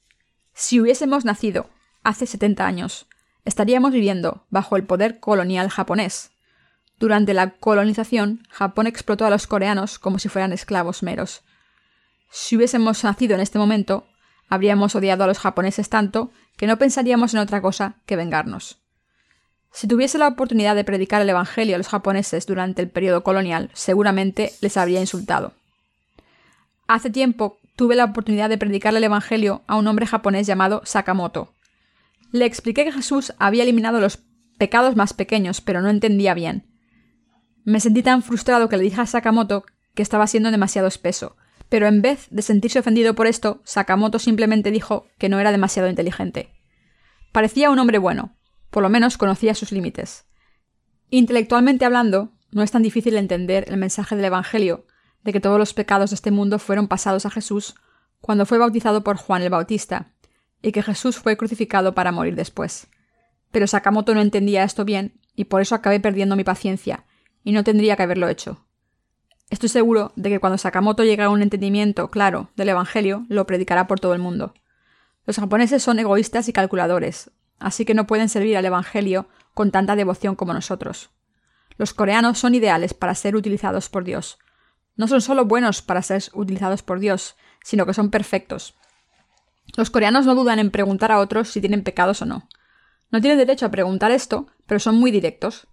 si hubiésemos nacido hace 70 años, estaríamos viviendo bajo el poder colonial japonés. Durante la colonización, Japón explotó a los coreanos como si fueran esclavos meros. Si hubiésemos nacido en este momento, habríamos odiado a los japoneses tanto que no pensaríamos en otra cosa que vengarnos. Si tuviese la oportunidad de predicar el Evangelio a los japoneses durante el periodo colonial, seguramente les habría insultado. Hace tiempo tuve la oportunidad de predicar el Evangelio a un hombre japonés llamado Sakamoto, le expliqué que Jesús había eliminado los pecados más pequeños, pero no entendía bien. Me sentí tan frustrado que le dije a Sakamoto que estaba siendo demasiado espeso, pero en vez de sentirse ofendido por esto, Sakamoto simplemente dijo que no era demasiado inteligente. Parecía un hombre bueno, por lo menos conocía sus límites. Intelectualmente hablando, no es tan difícil entender el mensaje del Evangelio de que todos los pecados de este mundo fueron pasados a Jesús cuando fue bautizado por Juan el Bautista, y que Jesús fue crucificado para morir después. Pero Sakamoto no entendía esto bien, y por eso acabé perdiendo mi paciencia, y no tendría que haberlo hecho. Estoy seguro de que cuando Sakamoto llegue a un entendimiento claro del Evangelio, lo predicará por todo el mundo. Los japoneses son egoístas y calculadores, así que no pueden servir al Evangelio con tanta devoción como nosotros. Los coreanos son ideales para ser utilizados por Dios. No son solo buenos para ser utilizados por Dios, sino que son perfectos. Los coreanos no dudan en preguntar a otros si tienen pecados o no. No tienen derecho a preguntar esto, pero son muy directos.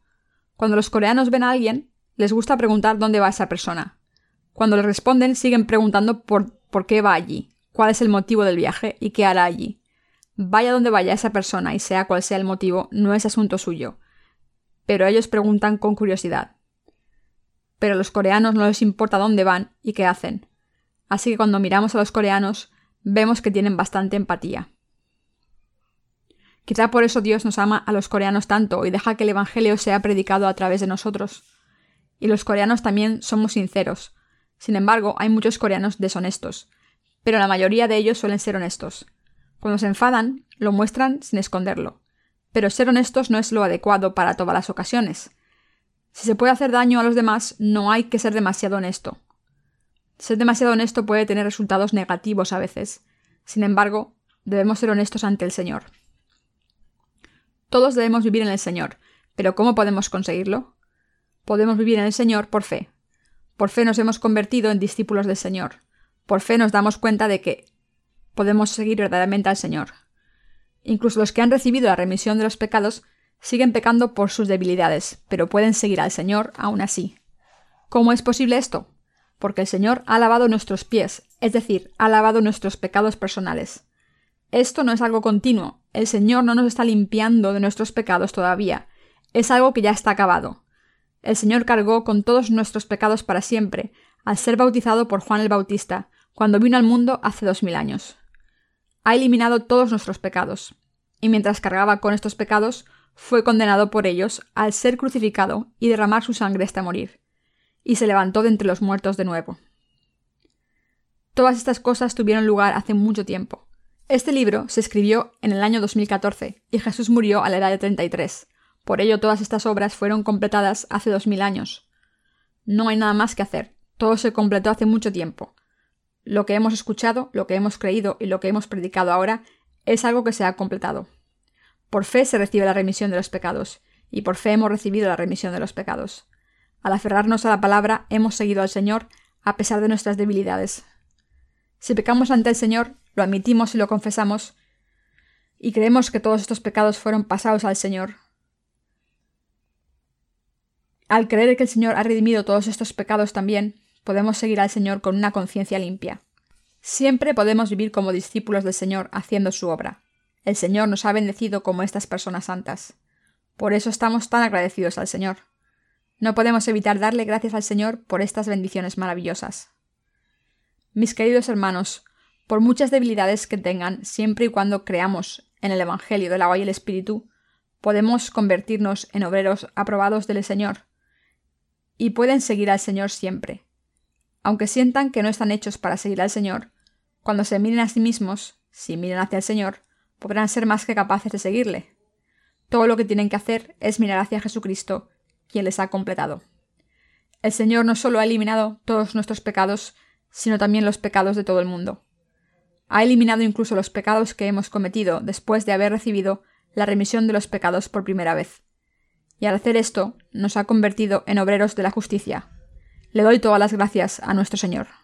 Cuando los coreanos ven a alguien, les gusta preguntar dónde va esa persona. Cuando les responden, siguen preguntando por, por qué va allí, cuál es el motivo del viaje y qué hará allí. Vaya donde vaya esa persona y sea cual sea el motivo, no es asunto suyo. Pero ellos preguntan con curiosidad. Pero a los coreanos no les importa dónde van y qué hacen. Así que cuando miramos a los coreanos, vemos que tienen bastante empatía. Quizá por eso Dios nos ama a los coreanos tanto y deja que el Evangelio sea predicado a través de nosotros. Y los coreanos también somos sinceros. Sin embargo, hay muchos coreanos deshonestos, pero la mayoría de ellos suelen ser honestos. Cuando se enfadan, lo muestran sin esconderlo. Pero ser honestos no es lo adecuado para todas las ocasiones. Si se puede hacer daño a los demás, no hay que ser demasiado honesto. Ser demasiado honesto puede tener resultados negativos a veces. Sin embargo, debemos ser honestos ante el Señor. Todos debemos vivir en el Señor, pero ¿cómo podemos conseguirlo? Podemos vivir en el Señor por fe. Por fe nos hemos convertido en discípulos del Señor. Por fe nos damos cuenta de que podemos seguir verdaderamente al Señor. Incluso los que han recibido la remisión de los pecados siguen pecando por sus debilidades, pero pueden seguir al Señor aún así. ¿Cómo es posible esto? Porque el Señor ha lavado nuestros pies, es decir, ha lavado nuestros pecados personales. Esto no es algo continuo, el Señor no nos está limpiando de nuestros pecados todavía, es algo que ya está acabado. El Señor cargó con todos nuestros pecados para siempre, al ser bautizado por Juan el Bautista, cuando vino al mundo hace dos mil años. Ha eliminado todos nuestros pecados, y mientras cargaba con estos pecados, fue condenado por ellos al ser crucificado y derramar su sangre hasta morir, y se levantó de entre los muertos de nuevo. Todas estas cosas tuvieron lugar hace mucho tiempo. Este libro se escribió en el año 2014 y Jesús murió a la edad de 33. Por ello todas estas obras fueron completadas hace dos mil años. No hay nada más que hacer. Todo se completó hace mucho tiempo. Lo que hemos escuchado, lo que hemos creído y lo que hemos predicado ahora es algo que se ha completado. Por fe se recibe la remisión de los pecados, y por fe hemos recibido la remisión de los pecados. Al aferrarnos a la palabra, hemos seguido al Señor a pesar de nuestras debilidades. Si pecamos ante el Señor, lo admitimos y lo confesamos, y creemos que todos estos pecados fueron pasados al Señor. Al creer que el Señor ha redimido todos estos pecados también, podemos seguir al Señor con una conciencia limpia. Siempre podemos vivir como discípulos del Señor haciendo su obra. El Señor nos ha bendecido como estas personas santas. Por eso estamos tan agradecidos al Señor. No podemos evitar darle gracias al Señor por estas bendiciones maravillosas. Mis queridos hermanos, por muchas debilidades que tengan, siempre y cuando creamos en el Evangelio del agua y el Espíritu, podemos convertirnos en obreros aprobados del Señor. Y pueden seguir al Señor siempre. Aunque sientan que no están hechos para seguir al Señor, cuando se miren a sí mismos, si miran hacia el Señor, podrán ser más que capaces de seguirle. Todo lo que tienen que hacer es mirar hacia Jesucristo, quien les ha completado. El Señor no solo ha eliminado todos nuestros pecados, sino también los pecados de todo el mundo. Ha eliminado incluso los pecados que hemos cometido después de haber recibido la remisión de los pecados por primera vez. Y al hacer esto, nos ha convertido en obreros de la justicia. Le doy todas las gracias a nuestro Señor.